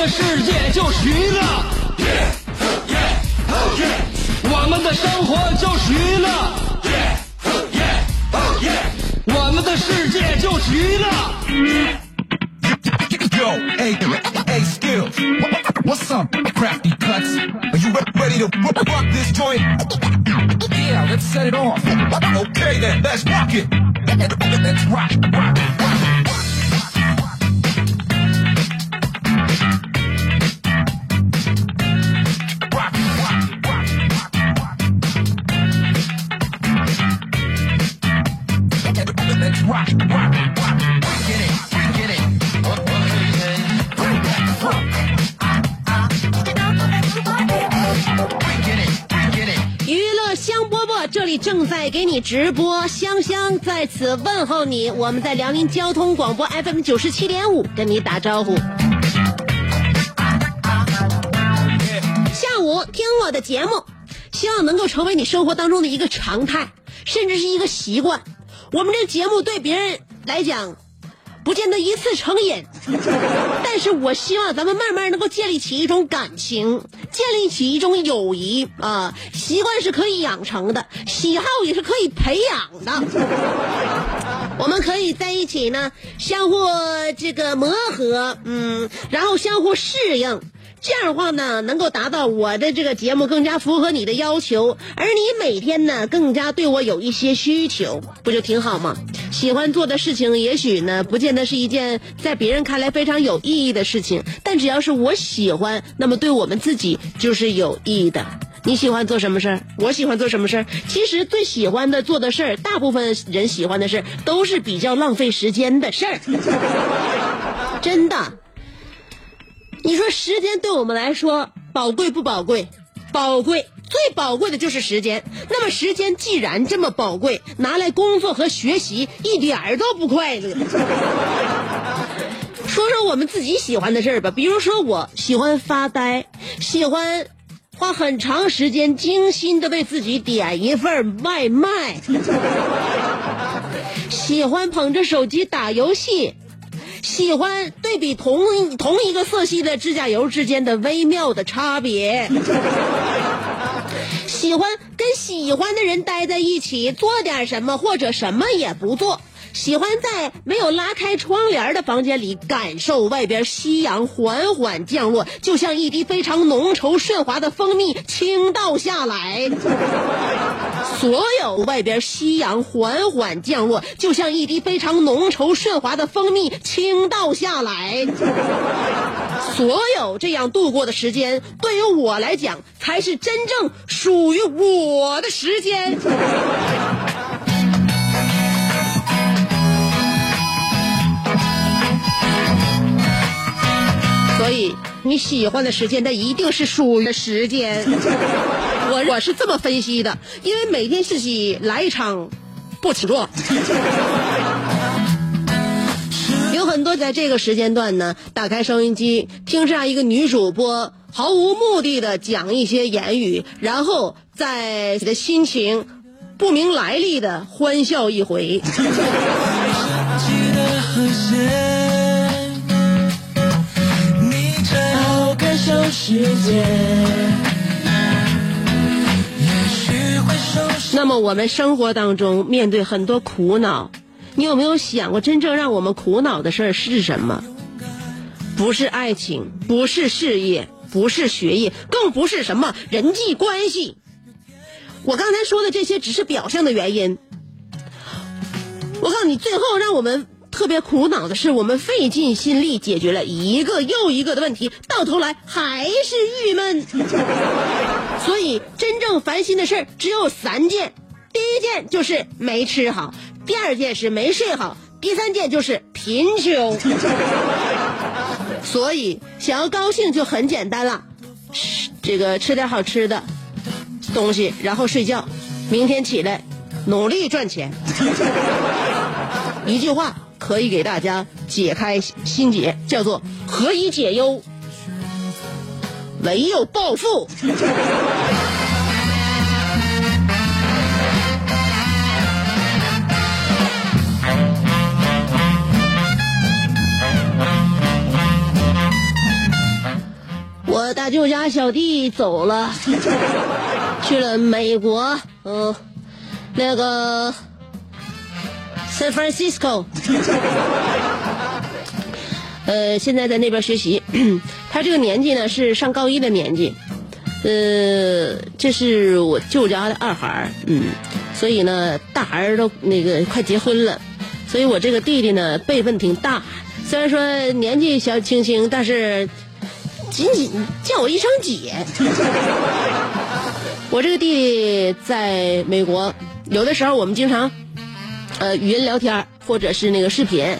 的世界就是娱乐，我们的生活就是娱乐，我们的世界就是娱乐。Yo, hey, hey, skills. What's up, crafty cuts? Are you ready to rock this joint? Yeah, let's set it off. Okay then, let's rock it. Let's rock, rock. 正在给你直播，香香在此问候你。我们在辽宁交通广播 FM 九十七点五跟你打招呼。下午听我的节目，希望能够成为你生活当中的一个常态，甚至是一个习惯。我们这节目对别人来讲，不见得一次成瘾，但是我希望咱们慢慢能够建立起一种感情，建立起一种友谊啊。习惯是可以养成的，喜好也是可以培养的。我们可以在一起呢，相互这个磨合，嗯，然后相互适应。这样的话呢，能够达到我的这个节目更加符合你的要求，而你每天呢更加对我有一些需求，不就挺好吗？喜欢做的事情，也许呢不见得是一件在别人看来非常有意义的事情，但只要是我喜欢，那么对我们自己就是有意义的。你喜欢做什么事儿？我喜欢做什么事儿？其实最喜欢的做的事儿，大部分人喜欢的事儿都是比较浪费时间的事儿，真的。你说时间对我们来说宝贵不宝贵？宝贵，最宝贵的就是时间。那么时间既然这么宝贵，拿来工作和学习一点儿都不快乐。说说我们自己喜欢的事儿吧，比如说我喜欢发呆，喜欢花很长时间精心的为自己点一份外卖，喜欢捧着手机打游戏。喜欢对比同同一个色系的指甲油之间的微妙的差别，喜欢跟喜欢的人待在一起，做点什么或者什么也不做。喜欢在没有拉开窗帘的房间里，感受外边夕阳缓缓降落，就像一滴非常浓稠顺滑的蜂蜜倾倒下来。所有外边夕阳缓缓降落，就像一滴非常浓稠顺滑的蜂蜜倾倒下来。所有这样度过的时间，对于我来讲，才是真正属于我的时间。所以你喜欢的时间，那一定是属于的时间。我我是这么分析的，因为每天自己来一场不起坐。有很多在这个时间段呢，打开收音机，听这样一个女主播毫无目的的讲一些言语，然后在你的心情不明来历的欢笑一回。那么我们生活当中面对很多苦恼，你有没有想过，真正让我们苦恼的事儿是什么？不是爱情，不是事业，不是学业，更不是什么人际关系。我刚才说的这些只是表象的原因。我告诉你，最后让我们特别苦恼的是，我们费尽心力解决了一个又一个的问题，到头来还是郁闷。所以，真正烦心的事儿只有三件：第一件就是没吃好，第二件是没睡好，第三件就是贫穷。所以想要高兴就很简单了，这个吃点好吃的东西，然后睡觉，明天起来努力赚钱。一句话可以给大家解开心结，叫做何以解忧，唯有暴富。我大舅家小弟走了，去了美国，嗯，那个 San Francisco，呃，现在在那边学习。他这个年纪呢是上高一的年纪，呃，这是我舅家的二孩儿，嗯，所以呢，大孩儿都那个快结婚了，所以我这个弟弟呢辈分挺大，虽然说年纪小轻轻，但是。仅仅叫我一声姐。我这个弟弟在美国，有的时候我们经常，呃，语音聊天或者是那个视频。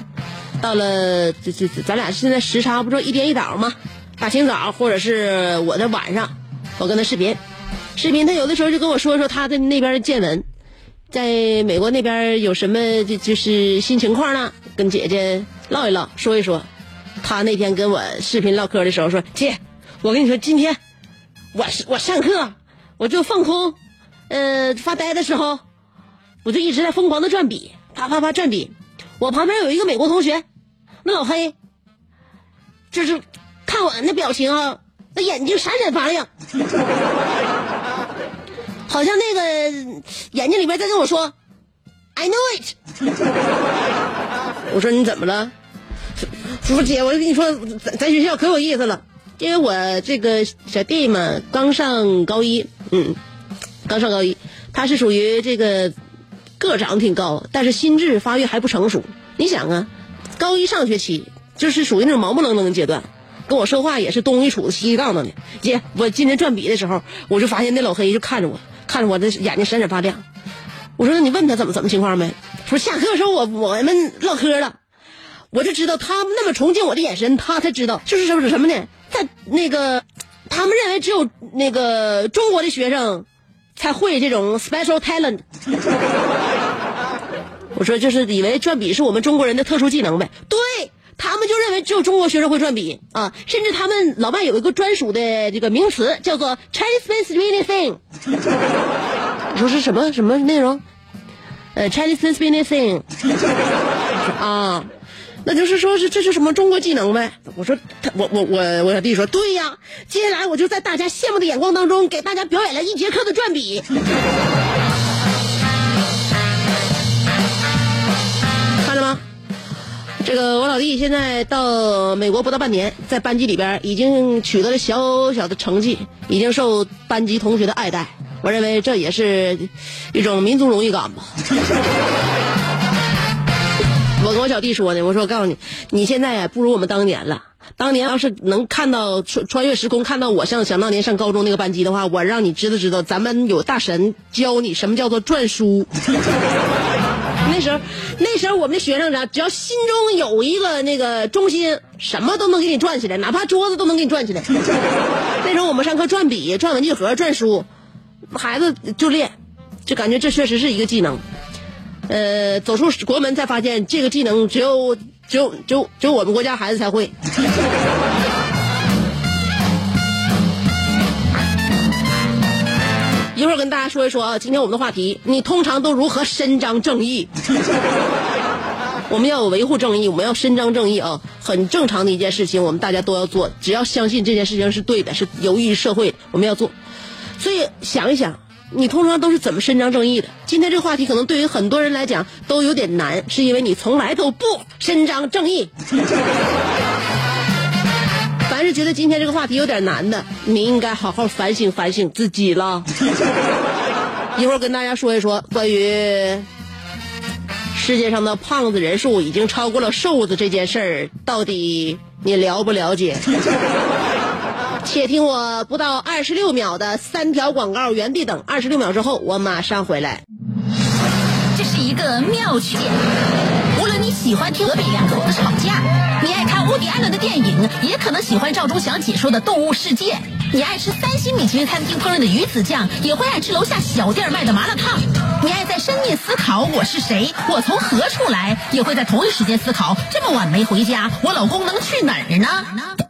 到了这这这咱俩现在时差不就一颠一倒吗？大清早或者是我在晚上，我跟他视频，视频他有的时候就跟我说说他的那边的见闻，在美国那边有什么就就是新情况呢？跟姐姐唠一唠，说一说。他那天跟我视频唠嗑的时候说：“姐，我跟你说，今天我我上课，我就放空，呃，发呆的时候，我就一直在疯狂的转笔，啪啪啪转笔。我旁边有一个美国同学，那老黑，就是看我那表情啊，那眼睛闪闪发亮，好像那个眼睛里边在跟我说，I know it。我说你怎么了？”说姐，我就跟你说，咱咱学校可有意思了，因为我这个小弟嘛，刚上高一，嗯，刚上高一，他是属于这个个长挺高，但是心智发育还不成熟。你想啊，高一上学期就是属于那种毛不愣愣的阶段，跟我说话也是东一杵子西一杠子的。姐，我今天转笔的时候，我就发现那老黑就看着我，看着我的眼睛闪闪发亮。我说，那你问他怎么怎么情况没？说下课的时候我我们唠嗑了。我就知道他那么崇敬我的眼神，他才知道就是什么什么呢？在那个，他们认为只有那个中国的学生才会这种 special talent。我说就是以为转笔是我们中国人的特殊技能呗？对他们就认为只有中国学生会转笔啊，甚至他们老外有一个专属的这个名词叫做 Chinese speaking thing。你说是什么什么内容？呃，Chinese speaking thing。啊。那就是说是这是什么中国技能呗？我说他我我我我小弟说对呀，接下来我就在大家羡慕的眼光当中给大家表演了一节课的转笔，这个我老弟现在到美国不到半年，在班级里边已经取得了小小的成绩，已经受班级同学的爱戴。我认为这也是一种民族荣誉感吧。我跟我小弟说的，我说我告诉你，你现在不如我们当年了。当年要是能看到穿穿越时空，看到我像想当年上高中那个班级的话，我让你知道知道，咱们有大神教你什么叫做转书。那时候，那时候我们的学生啥，只要心中有一个那个中心，什么都能给你转起来，哪怕桌子都能给你转起来。那时候我们上课转笔、转文具盒、转书，孩子就练，就感觉这确实是一个技能。呃，走出国门才发现，这个技能只有只有只有只有我们国家孩子才会。一会儿跟大家说一说啊，今天我们的话题，你通常都如何伸张正义？我们要维护正义，我们要伸张正义啊，很正常的一件事情，我们大家都要做。只要相信这件事情是对的，是有益于社会，我们要做。所以想一想。你通常都是怎么伸张正义的？今天这个话题可能对于很多人来讲都有点难，是因为你从来都不伸张正义。觉得今天这个话题有点难的，你应该好好反省反省自己了。一会儿跟大家说一说关于世界上的胖子人数已经超过了瘦子这件事儿，到底你了不了解？且听我不到二十六秒的三条广告，原地等。二十六秒之后，我马上回来。这是一个妙曲，喜。欢听河北两口子吵架；你爱看乌迪安伦的电影，也可能喜欢赵忠祥解说的《动物世界》；你爱吃三星米其林餐厅烹饪的鱼子酱，也会爱吃楼下小店卖的麻辣烫；你爱在深夜思考我是谁，我从何处来，也会在同一时间思考这么晚没回家，我老公能去哪儿呢？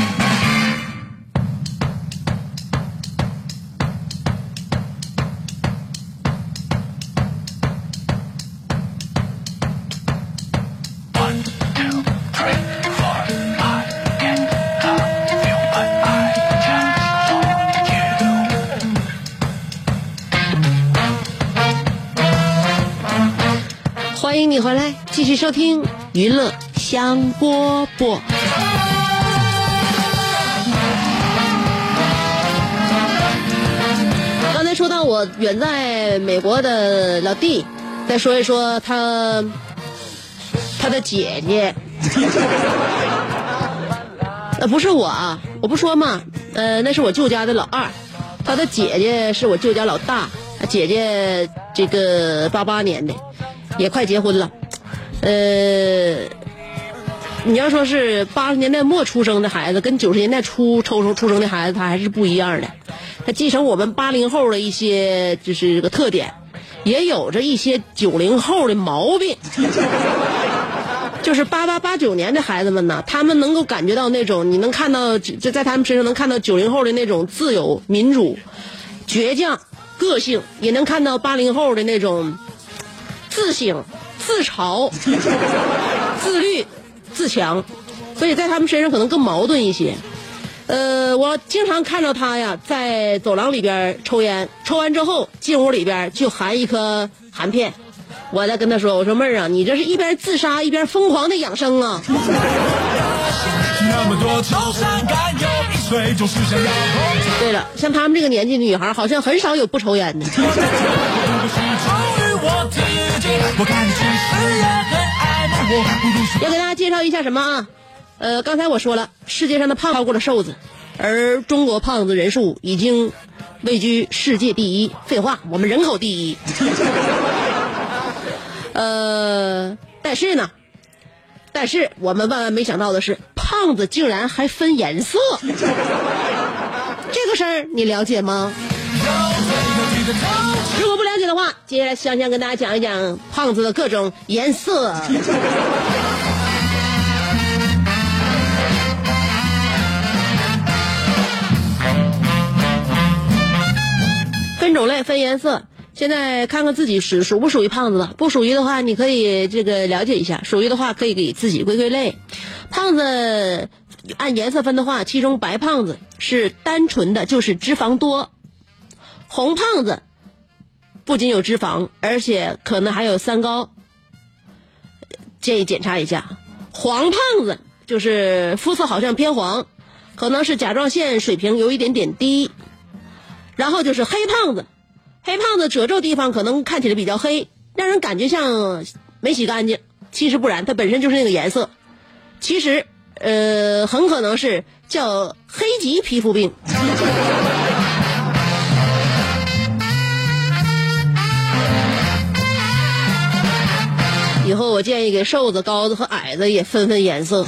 回来，继续收听娱乐香饽饽。刚才说到我远在美国的老弟，再说一说他他的姐姐。呃，不是我啊，我不说嘛，呃，那是我舅家的老二，他的姐姐是我舅家老大，他姐姐这个八八年的，也快结婚了，呃，你要说是八十年代末出生的孩子，跟九十年代初出生出生的孩子，他还是不一样的，他继承我们八零后的一些就是个特点，也有着一些九零后的毛病。就是八八八九年的孩子们呢，他们能够感觉到那种，你能看到，就在他们身上能看到九零后的那种自由、民主、倔强、个性，也能看到八零后的那种自省、自嘲、自律、自强，所以在他们身上可能更矛盾一些。呃，我经常看到他呀，在走廊里边抽烟，抽完之后进屋里边就含一颗含片。我在跟他说：“我说妹儿啊，你这是一边自杀一边疯狂的养生啊！”那么多愁善感，有一岁就是想要对了，像他们这个年纪的女孩，好像很少有不抽烟的。要给大家介绍一下什么啊？呃，刚才我说了，世界上的胖超过了瘦子，而中国胖子人数已经位居世界第一。废话，我们人口第一。呃，但是呢，但是我们万万没想到的是，胖子竟然还分颜色。这个事儿你了解吗？如果不了解的话，接下来香香跟大家讲一讲胖子的各种颜色。分种类、分颜色。现在看看自己属属不属于胖子吧，不属于的话，你可以这个了解一下；属于的话，可以给自己归归类。胖子按颜色分的话，其中白胖子是单纯的就是脂肪多，红胖子不仅有脂肪，而且可能还有三高，建议检查一下。黄胖子就是肤色好像偏黄，可能是甲状腺水平有一点点低。然后就是黑胖子，黑胖子褶皱地方可能看起来比较黑，让人感觉像没洗干净。其实不然，它本身就是那个颜色。其实，呃，很可能是叫黑棘皮肤病。以后我建议给瘦子、高子和矮子也分分颜色。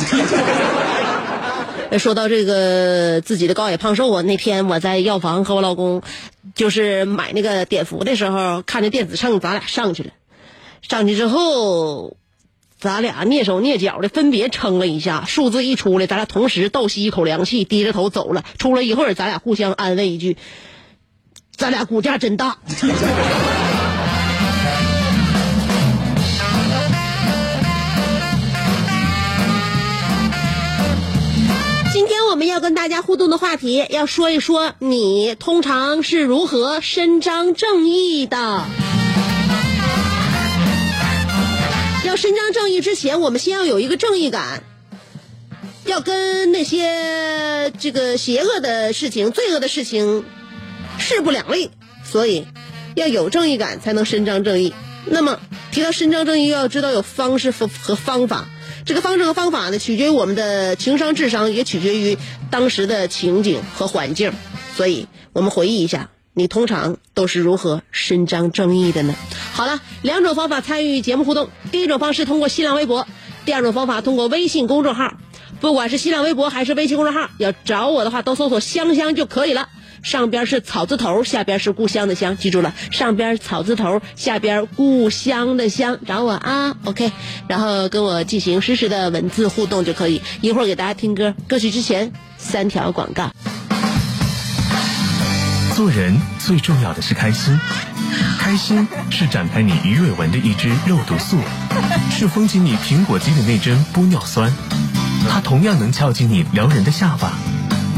说到这个自己的高矮胖瘦啊，那天我在药房和我老公，就是买那个碘伏的时候，看着电子秤，咱俩上去了。上去之后，咱俩蹑手蹑脚的分别称了一下，数字一出来，咱俩同时倒吸一口凉气，低着头走了。出了一会儿，咱俩互相安慰一句：“咱俩骨架真大。” 要跟大家互动的话题，要说一说你通常是如何伸张正义的。要伸张正义之前，我们先要有一个正义感，要跟那些这个邪恶的事情、罪恶的事情势不两立，所以要有正义感才能伸张正义。那么提到伸张正义，要知道有方式和方法。这个方式和方法呢，取决于我们的情商、智商，也取决于当时的情景和环境。所以，我们回忆一下，你通常都是如何伸张正义的呢？好了，两种方法参与节目互动。第一种方式通过新浪微博，第二种方法通过微信公众号。不管是新浪微博还是微信公众号，要找我的话，都搜索“香香”就可以了。上边是草字头，下边是故乡的乡，记住了，上边草字头，下边故乡的乡，找我啊，OK，然后跟我进行实时的文字互动就可以。一会儿给大家听歌，歌曲之前三条广告。做人最重要的是开心，开心是展开你鱼尾纹的一支肉毒素，是封紧你苹果肌的那针玻尿酸，它同样能翘起你撩人的下巴，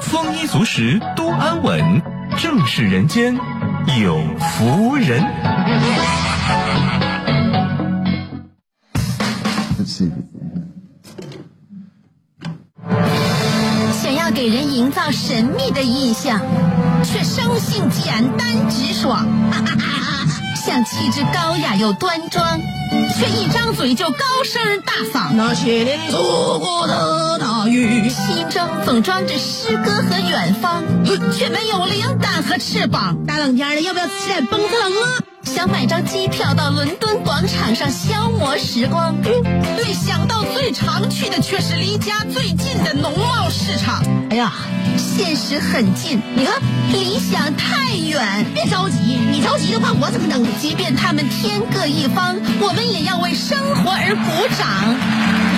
丰衣足食，多安稳，正是人间有福人。想要给人营造神秘的印象，却生性简单直爽，像气质高雅又端庄，却一张嘴就高声大嗓。那些年错过的大雨，心中总装着诗歌和远方，却没有灵感和翅膀。大冷天的，要不要吃点蹦特冷啊？想买张机票到伦敦广场上消磨时光，没想到最常去的却是离家最近的农贸市场。哎呀，现实很近，你看理想太远。别着急，你着急的话，我怎么能？即便他们天各一方，我们也要为生活而鼓掌。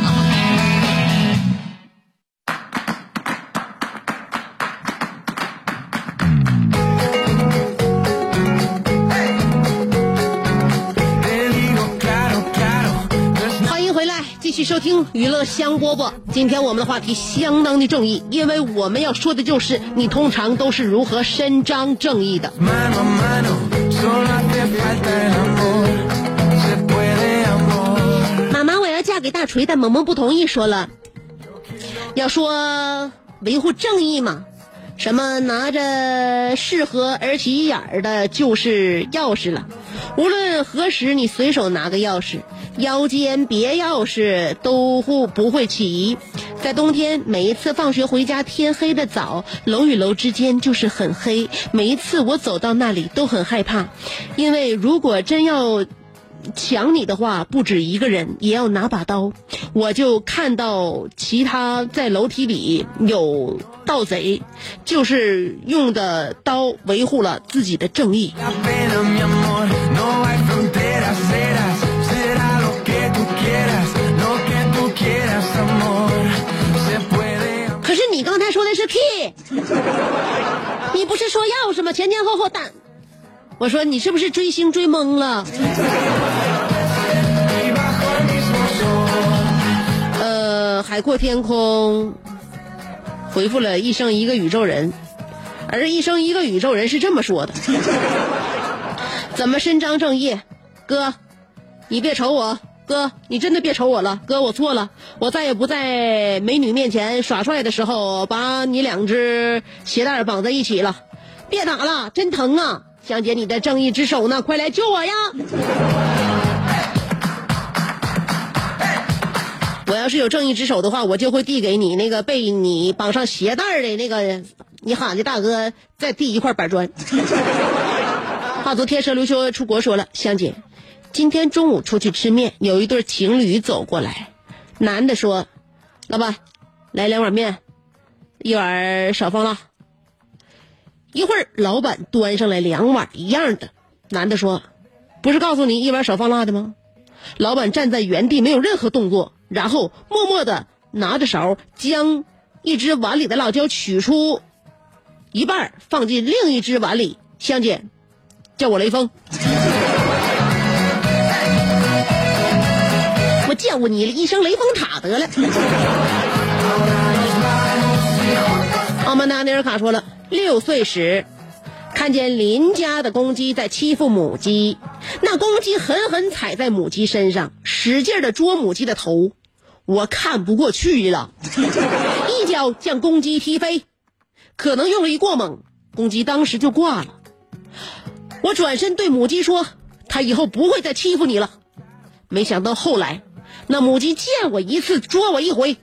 收听娱乐香饽饽。今天我们的话题相当的正义，因为我们要说的就是你通常都是如何伸张正义的。妈妈，我要嫁给大锤，但萌萌不同意，说了，要说维护正义嘛，什么拿着适合儿媳眼儿的就是钥匙了，无论何时你随手拿个钥匙，腰间别钥匙都不不会起。在冬天，每一次放学回家，天黑的早，楼与楼之间就是很黑。每一次我走到那里都很害怕，因为如果真要抢你的话，不止一个人，也要拿把刀。我就看到其他在楼梯里有盗贼，就是用的刀维护了自己的正义。屁你不是说钥匙吗？前前后后打。我说你是不是追星追懵了？呃，海阔天空回复了一生一个宇宙人，而一生一个宇宙人是这么说的：怎么伸张正义？哥，你别瞅我，哥，你真的别瞅我了，哥，我错了，我再也不在美女面前耍帅的时候把你两只鞋带绑在一起了，别打了，真疼啊！香姐，你的正义之手呢？快来救我呀！我要是有正义之手的话，我就会递给你那个被你绑上鞋带的那个你喊的大哥，再递一块板砖。话昨天蛇刘修出国说了，香姐，今天中午出去吃面，有一对情侣走过来，男的说：“老板，来两碗面，一碗少放辣。”一会儿，老板端上来两碗一样的，男的说：“不是告诉你一碗少放辣的吗？”老板站在原地没有任何动作，然后默默的拿着勺将一只碗里的辣椒取出一半，放进另一只碗里。香姐，叫我雷锋。你一声雷峰塔得了。奥曼达尼尔卡说了，六岁时看见邻家的公鸡在欺负母鸡，那公鸡狠狠踩在母鸡身上，使劲的啄母鸡的头，我看不过去了，一脚将公鸡踢飞，可能用力过猛，公鸡当时就挂了。我转身对母鸡说：“它以后不会再欺负你了。”没想到后来，那母鸡见我一次捉我一回，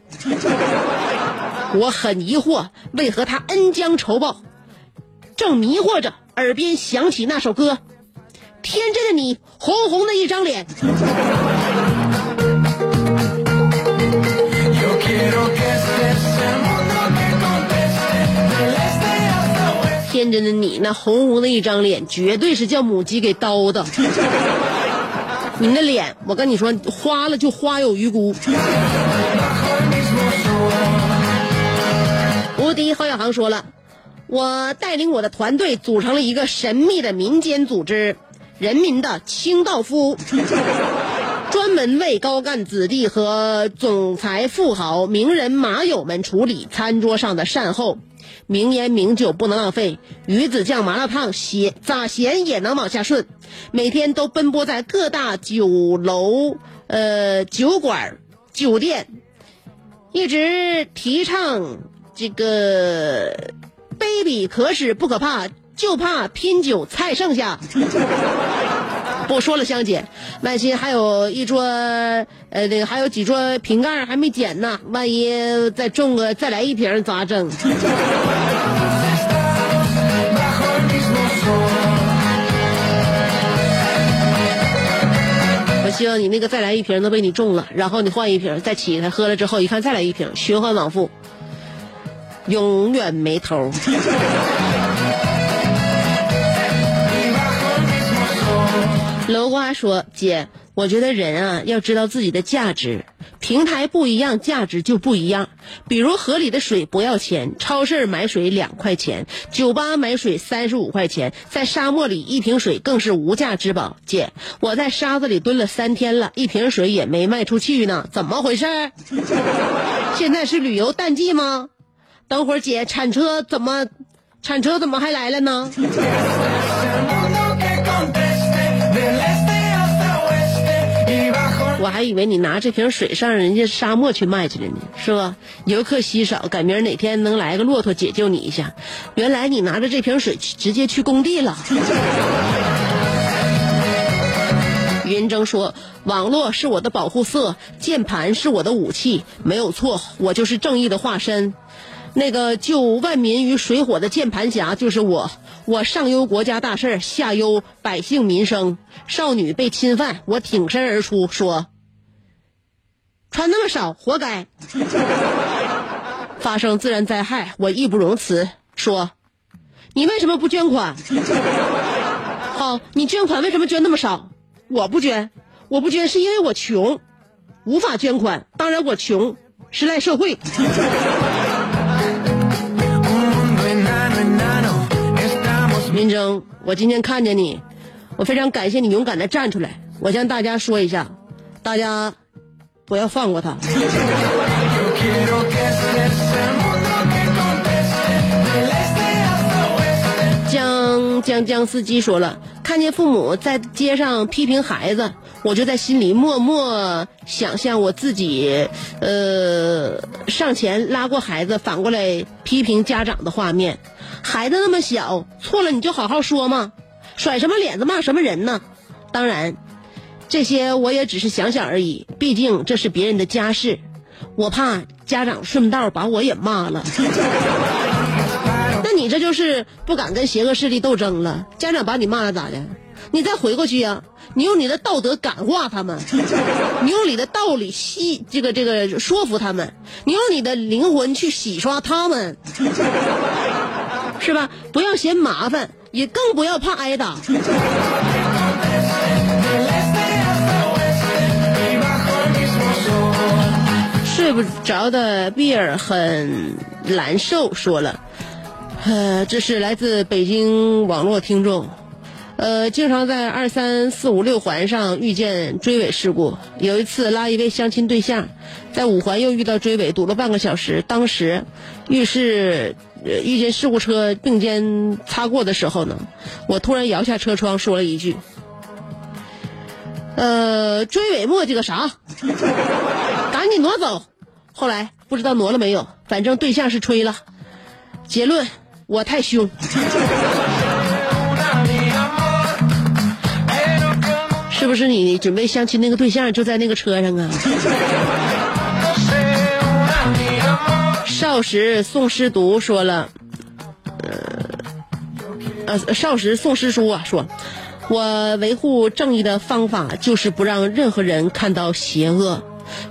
我很疑惑，为何它恩将仇报？正迷惑着，耳边响起那首歌：“天真的你，红红的一张脸。”天真的你，那红红的一张脸，绝对是叫母鸡给叨的。你那脸，我跟你说，花了就花有余辜。无敌郝小航说了，我带领我的团队组成了一个神秘的民间组织——人民的清道夫，专门为高干子弟和总裁富豪、名人马友们处理餐桌上的善后。名烟名酒不能浪费，鱼子酱麻辣烫咸咋咸也能往下顺。每天都奔波在各大酒楼、呃酒馆、酒店，一直提倡这个卑鄙可使不可怕，就怕拼酒菜剩下”。不说了，香姐，万一还有一桌，呃，那个还有几桌瓶盖还没捡呢，万一再中个再来一瓶咋整？我希望你那个再来一瓶都被你中了，然后你换一瓶，再起来喝了之后，一看再来一瓶，循环往复，永远没头。楼瓜说：“姐，我觉得人啊要知道自己的价值，平台不一样，价值就不一样。比如河里的水不要钱，超市买水两块钱，酒吧买水三十五块钱，在沙漠里一瓶水更是无价之宝。姐，我在沙子里蹲了三天了，一瓶水也没卖出去呢，怎么回事？现在是旅游淡季吗？等会儿姐铲车怎么，铲车怎么还来了呢？”我还以为你拿这瓶水上人家沙漠去卖去了呢，是吧？游客稀少，赶明儿哪天能来个骆驼解救你一下。原来你拿着这瓶水去直接去工地了。云峥说：“网络是我的保护色，键盘是我的武器，没有错，我就是正义的化身。那个救万民于水火的键盘侠就是我，我上忧国家大事，下忧百姓民生。少女被侵犯，我挺身而出说：穿那么少，活该。发生自然灾害，我义不容辞，说：你为什么不捐款？好，你捐款为什么捐那么少？我不捐，我不捐是因为我穷，无法捐款。当然我穷是赖社会。un mundo enano enano estamos 云峥，我今天看见你，我非常感谢你勇敢的站出来。我向大家说一下，大家不要放过他。江江江司机说了，看见父母在街上批评孩子，我就在心里默默想象我自己，呃，上前拉过孩子，反过来批评家长的画面。孩子那么小，错了你就好好说嘛，甩什么脸子骂什么人呢？当然，这些我也只是想想而已，毕竟这是别人的家事，我怕家长顺道把我也骂了。那你这就是不敢跟邪恶势力斗争了。家长把你骂了咋的？你再回过去呀、你用你的道德感化他们，你用你的道理吸这个这个说服他们，你用你的灵魂去洗刷他们，是吧？不要嫌麻烦，也更不要怕挨打。睡不着的比尔很难受，说了，呃，这是来自北京网络听众，呃，经常在二三四五六环上遇见追尾事故。有一次拉一位相亲对象，在五环又遇到追尾，堵了半个小时。当时遇事遇见事故车并肩擦过的时候呢，我突然摇下车窗说了一句：“呃，追尾磨叽个啥？赶紧挪走。”后来不知道挪了没有，反正对象是吹了。结论：我太凶。是不是你准备相亲那个对象就在那个车上啊？少时宋诗读说了，呃，呃，少时宋诗书啊说，我维护正义的方法就是不让任何人看到邪恶，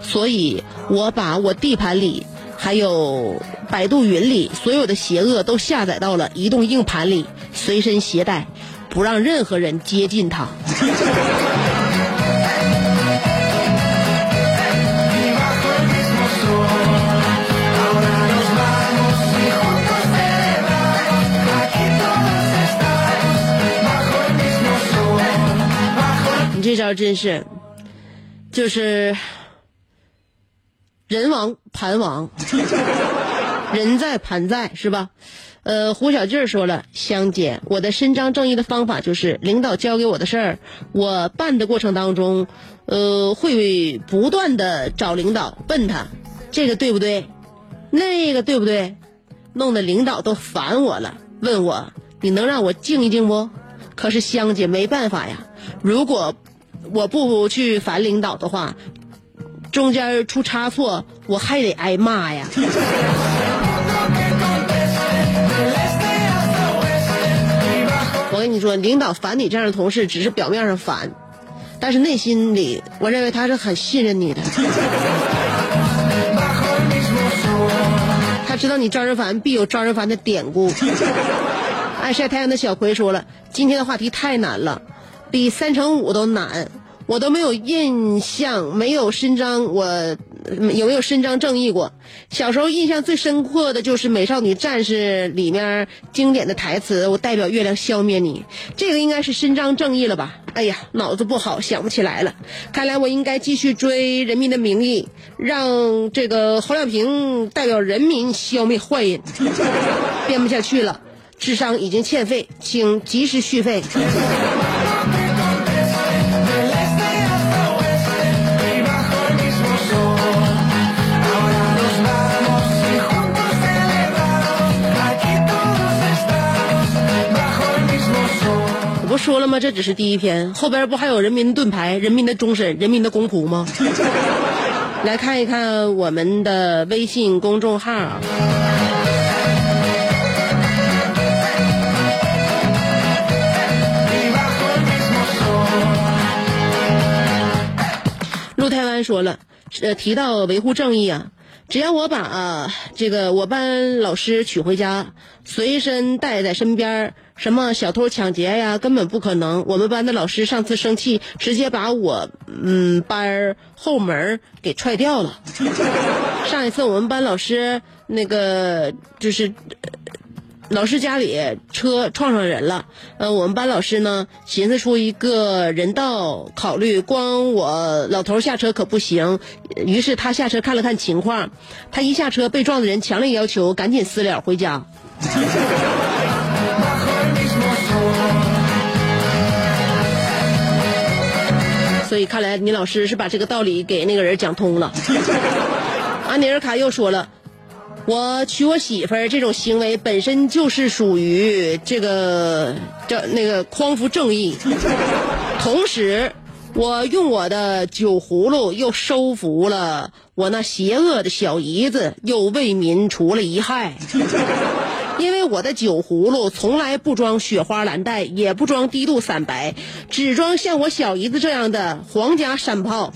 所以我把我地盘里还有百度云里所有的邪恶都下载到了移动硬盘里随身携带不让任何人接近他你这招真是就是人亡盘亡，人在盘在是吧？呃，胡小俊儿说了，香姐，我的伸张正义的方法就是，领导交给我的事儿，我办的过程当中，呃，会不断的找领导问他，这个对不对？那个对不对？弄得领导都烦我了，问我你能让我静一静不？可是香姐没办法呀，如果我不去烦领导的话，中间出差错，我还得挨骂呀。我跟你说，领导烦你这样的同事，只是表面上烦，但是内心里，我认为他是很信任你的。他知道你招人烦，必有招人烦的典故。爱晒太阳的小葵说了，今天的话题太难了，比三乘五都难，我都没有印象，没有伸张我有没有伸张正义过？小时候印象最深刻的就是《美少女战士》里面经典的台词：“我代表月亮消灭你。”这个应该是伸张正义了吧？哎呀，脑子不好，想不起来了。看来我应该继续追《人民的名义》，让这个侯亮平代表人民消灭坏人。编不下去了，智商已经欠费，请及时续费。说了吗？这只是第一篇，后边不还有人民的盾牌、人民的终身、人民的公仆吗？来看一看我们的微信公众号。陆台湾说了，呃，提到维护正义啊，只要我把、啊这个我班老师娶回家，随身带在身边儿，什么小偷抢劫呀，根本不可能。我们班的老师上次生气，直接把我嗯班后门给踹掉了。上一次我们班老师那个就是。老师家里车撞上人了，呃，我们班老师呢寻思出一个人道考虑，光我老头下车可不行，于是他下车看了看情况，他一下车被撞的人强烈要求赶紧私了回家。所以看来你老师是把这个道理给那个人讲通了。安 尼尔卡又说了。我娶我媳妇儿这种行为本身就是属于这个叫那个匡扶正义，同时我用我的酒葫芦又收服了我那邪恶的小姨子，又为民除了一害。因为我的酒葫芦从来不装雪花蓝带，也不装低度散白，只装像我小姨子这样的皇家山炮。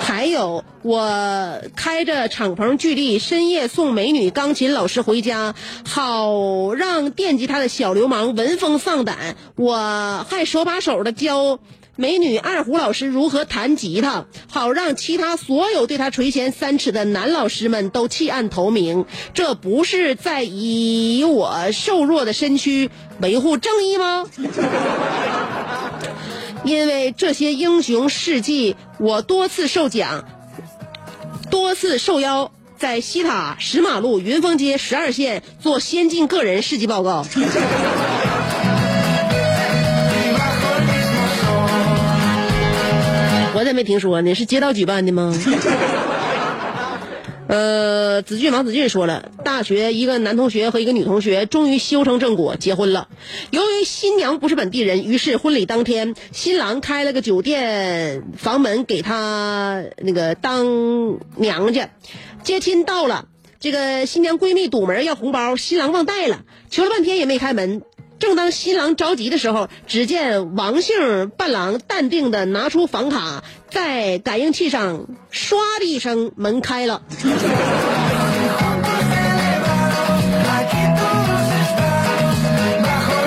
还有，我开着敞篷巨力，深夜送美女钢琴老师回家，好让惦记她的小流氓闻风丧胆。我还手把手的教美女二胡老师如何弹吉他，好让其他所有对他垂涎三尺的男老师们都弃暗投明。这不是在以我瘦弱的身躯维护正义吗？因为这些英雄事迹，我多次受奖，多次受邀在西塔石马路云峰街十二线做先进个人事迹报告。我咋没听说呢？是街道举办的吗？呃，子俊王子俊说了，大学一个男同学和一个女同学终于修成正果，结婚了。由于新娘不是本地人，于是婚礼当天，新郎开了个酒店房门给她那个当娘家。接亲到了，这个新娘闺蜜堵门要红包，新郎忘带了，求了半天也没开门。正当新郎着急的时候，只见王姓伴郎淡定的拿出房卡，在感应器上唰的一声，门开了。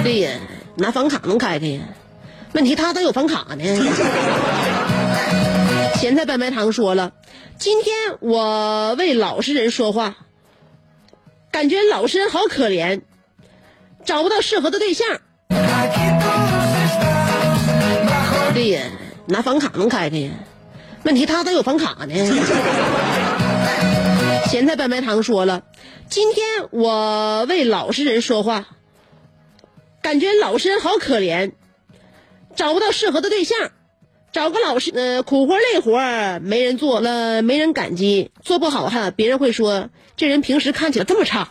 对呀，拿房卡能开开呀？问题他咋有房卡呢？咸菜白白糖说了，今天我为老实人说话，感觉老实人好可怜。找不到适合的对象。对呀，拿房卡能开开呀？问题他咋有房卡呢？咸菜白白糖说了，今天我为老实人说话，感觉老实人好可怜，找不到适合的对象，找个老实呃苦活累活没人做了，没人感激，做不好哈，别人会说这人平时看起来这么差。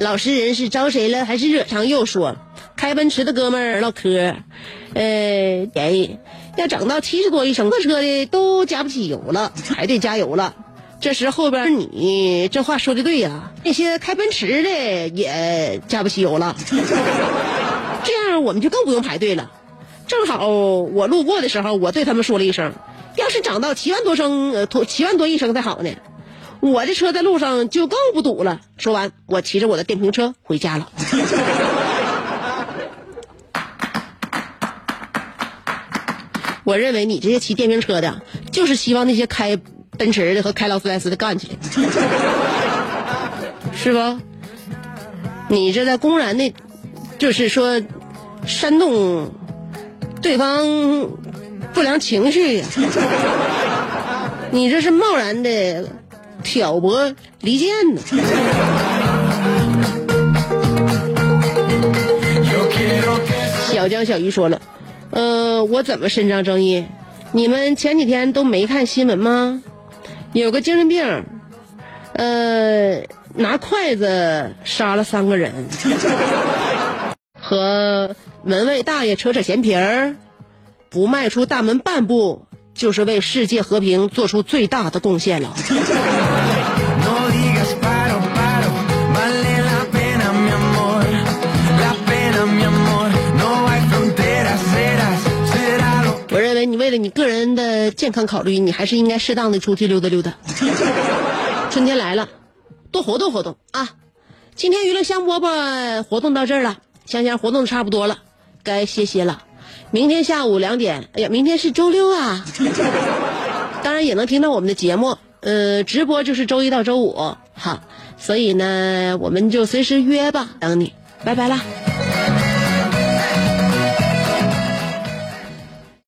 老实人是招谁了，还是惹上又说？开奔驰的哥们儿唠嗑，呃，哎，要整到七十多一升，车的都加不起油了，还得加油了。这时后边你这话说的对呀，那些开奔驰的也加不起油了，这样我们就更不用排队了。正好我路过的时候，我对他们说了一声：要是涨到七万多升，呃，七万多一升才好呢。我的车在路上就更不堵了。说完，我骑着我的电瓶车回家了。我认为你这些骑电瓶车的，就是希望那些开奔驰的和开劳斯莱斯的干起来，是吧？你这在公然的，就是说煽动对方不良情绪呀！你这是贸然的。挑拨离间呢？小江小鱼说了，呃，我怎么伸张正义？你们前几天都没看新闻吗？有个精神病，呃，拿筷子杀了三个人，和门卫大爷扯扯闲皮儿，不迈出大门半步。就是为世界和平做出最大的贡献了。我认为你为了你个人的健康考虑，你还是应该适当的出去溜达溜达。春天来了，多活动活动啊！今天娱乐香饽饽活动到这儿了，香香活动差不多了，该歇歇了。明天下午两点，哎呀，明天是周六啊！当然也能听到我们的节目，呃，直播就是周一到周五，好，所以呢，我们就随时约吧，等你，拜拜啦。